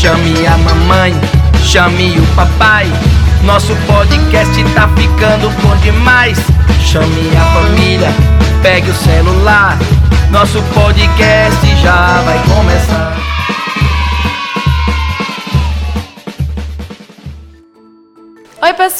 Chame a mamãe, chame o papai. Nosso podcast tá ficando bom demais. Chame a família, pegue o celular. Nosso podcast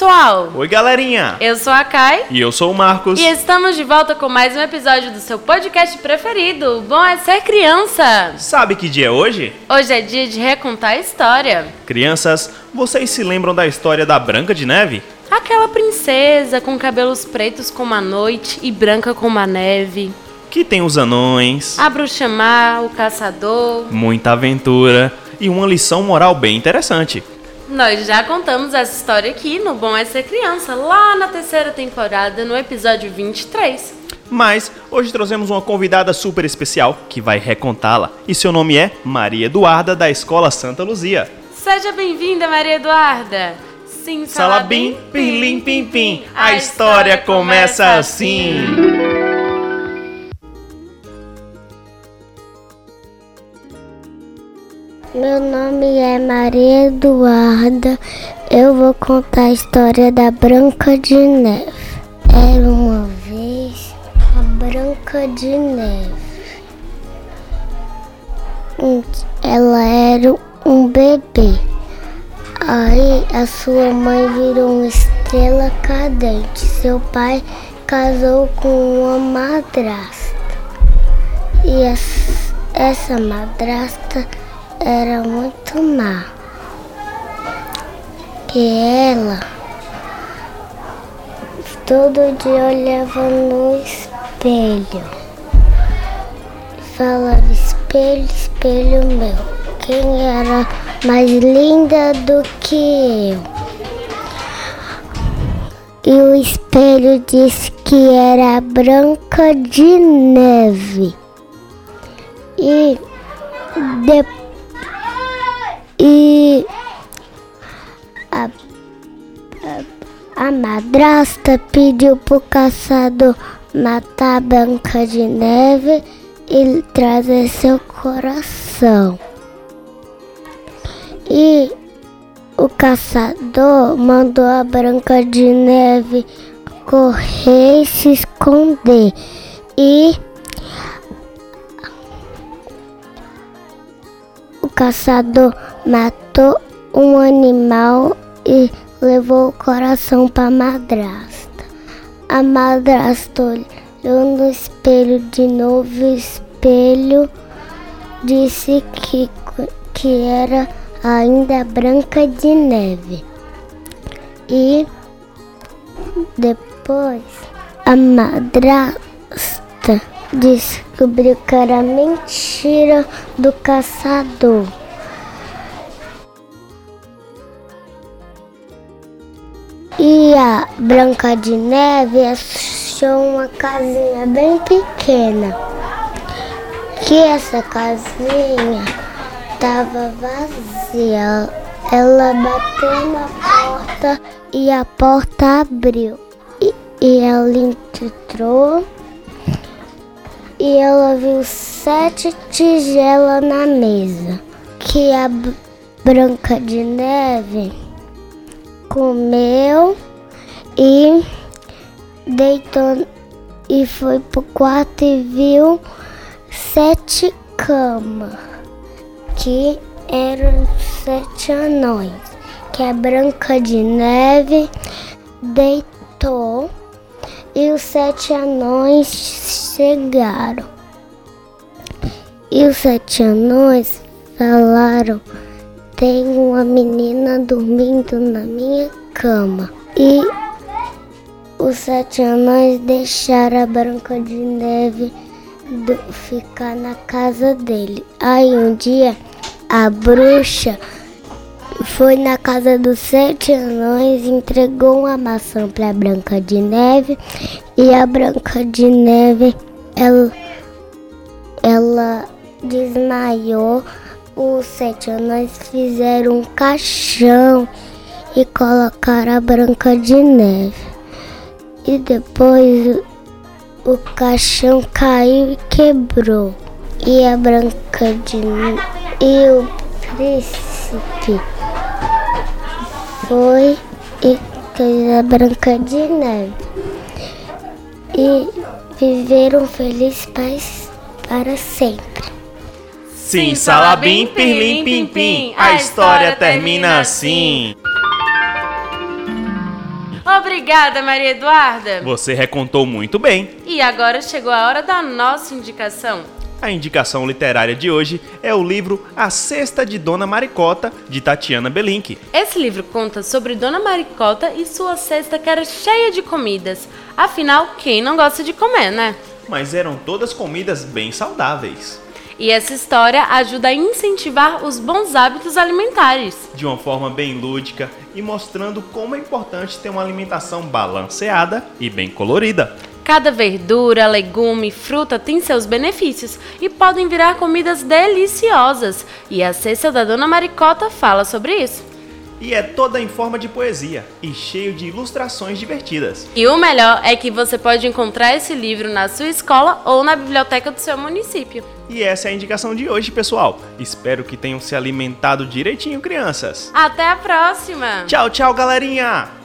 pessoal! Oi, galerinha! Eu sou a Kai. E eu sou o Marcos. E estamos de volta com mais um episódio do seu podcast preferido. Bom é ser criança. Sabe que dia é hoje? Hoje é dia de recontar a história. Crianças, vocês se lembram da história da Branca de Neve? Aquela princesa com cabelos pretos como a noite e branca como a neve. Que tem os anões, A bruxa má, o caçador. muita aventura e uma lição moral bem interessante. Nós já contamos essa história aqui no Bom é Ser Criança, lá na terceira temporada, no episódio 23. Mas hoje trouxemos uma convidada super especial que vai recontá-la. E seu nome é Maria Eduarda, da Escola Santa Luzia. Seja bem-vinda, Maria Eduarda. Sim, Salabim, pirlim, pim, pim. A história começa assim. Meu nome é Maria Eduarda. Eu vou contar a história da Branca de Neve. Era uma vez a Branca de Neve. Ela era um bebê. Aí a sua mãe virou uma estrela cadente. Seu pai casou com uma madrasta. E es- essa madrasta era muito má. Que ela todo dia olhava no espelho. Falava, espelho, espelho meu. Quem era mais linda do que eu? E o espelho disse que era Branca de Neve. E depois e a, a, a madrasta pediu pro caçador matar a Branca de Neve e trazer seu coração. E o caçador mandou a Branca de Neve correr e se esconder. E o caçador matou um animal e levou o coração para madrasta. A madrasta olhou no espelho de novo, o espelho disse que, que era ainda branca de neve. E depois a madrasta descobriu que era mentira do caçador. E a Branca de Neve achou uma casinha bem pequena. Que essa casinha estava vazia. Ela bateu na porta e a porta abriu. E, e ela entrou e ela viu sete tigelas na mesa. Que a Branca de Neve comeu e deitou e foi pro quarto e viu sete camas que eram sete anões que a Branca de Neve deitou e os sete anões chegaram. E os sete anões falaram tem uma menina dormindo na minha cama. E os sete anões deixaram a Branca de Neve do- ficar na casa dele. Aí um dia a bruxa foi na casa dos sete anões, entregou uma maçã para Branca de Neve e a Branca de Neve ela, ela desmaiou. Os sete anões fizeram um caixão e colocaram a Branca de Neve. E depois o caixão caiu e quebrou. E a Branca de Neve e o príncipe foi e fez a Branca de Neve. E viveram felizes para sempre. Sim, salabim, pirlim, pim, pim. A história termina assim. Obrigada, Maria Eduarda. Você recontou muito bem. E agora chegou a hora da nossa indicação. A indicação literária de hoje é o livro A Cesta de Dona Maricota, de Tatiana Belink. Esse livro conta sobre Dona Maricota e sua cesta que era cheia de comidas. Afinal, quem não gosta de comer, né? Mas eram todas comidas bem saudáveis. E essa história ajuda a incentivar os bons hábitos alimentares. De uma forma bem lúdica e mostrando como é importante ter uma alimentação balanceada e bem colorida. Cada verdura, legume, fruta tem seus benefícios e podem virar comidas deliciosas. E a cesta da Dona Maricota fala sobre isso. E é toda em forma de poesia e cheio de ilustrações divertidas. E o melhor é que você pode encontrar esse livro na sua escola ou na biblioteca do seu município. E essa é a indicação de hoje, pessoal. Espero que tenham se alimentado direitinho, crianças. Até a próxima! Tchau, tchau, galerinha!